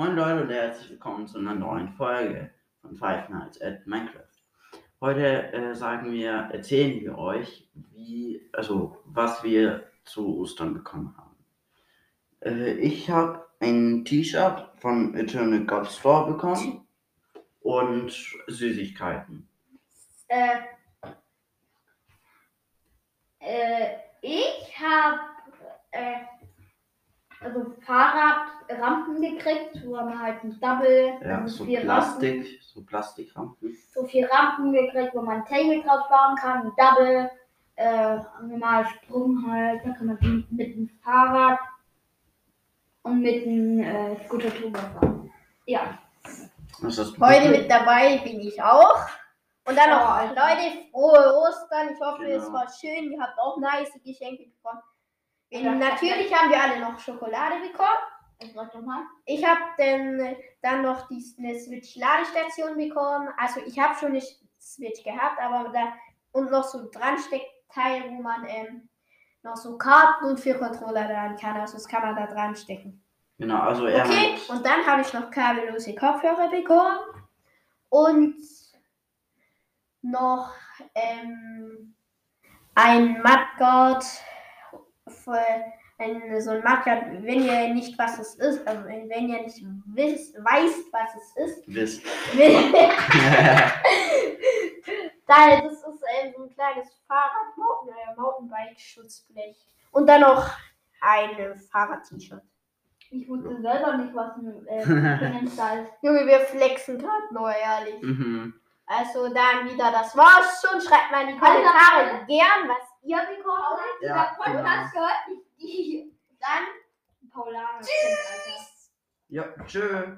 Moin Leute und herzlich willkommen zu einer neuen Folge von Five Nights at Minecraft. Heute äh, sagen wir, erzählen wir euch, wie, also was wir zu Ostern bekommen haben. Äh, ich habe ein T-Shirt von Eternal God Store bekommen und Süßigkeiten. Äh, äh, ich habe äh, also Fahrradrampen gekriegt, wo man halt ein Double, Ja, also so vier Rampen, Plastik, so Plastikrampen. so vier Rampen gekriegt, wo man ein Table drauf bauen kann, ein Double, äh, normal Sprung halt, da kann man mit, mit dem Fahrrad und mit dem äh, Scooter drüber fahren. Ja. Heute mit dabei bin ich auch. Und dann noch, Alter. Leute, frohe Ostern. Ich hoffe, es Genau. war schön. Ihr habt auch nice Geschenke bekommen. Natürlich haben wir alle noch Schokolade bekommen. Ich sag doch mal. Ich habe dann, dann noch die, eine Switch-Ladestation bekommen. Also ich habe schon eine Switch gehabt, aber da und noch so ein Dransteckteil, wo man ähm, noch so Karten und vier Controller dran kann. Also das kann man da dran stecken. Genau, also er Okay, hat, und dann habe ich noch kabellose Kopfhörer bekommen und noch ähm, ein Mudguard, für ein, so ein Mudguard, wenn ihr nicht was es ist, also wenn ihr nicht wisst, weißt, was es ist, wisst. Daher, das ist ähm, so ein kleines Fahrrad, Mountain, äh, Mountainbike-Schutzblech. Und dann noch ein Fahrrad-T-Shirt. Ich wusste selber nicht, was ein äh, Fenster ist. Junge, wir flexen gerade nur, ehrlich. mhm. Also dann wieder, das war's schon. Schreibt mal in die Kommentare gern, was ihr bekommen habt. Ja, genau. gehört nicht die. Dann Paulana. Tschüss. Ja, tschö.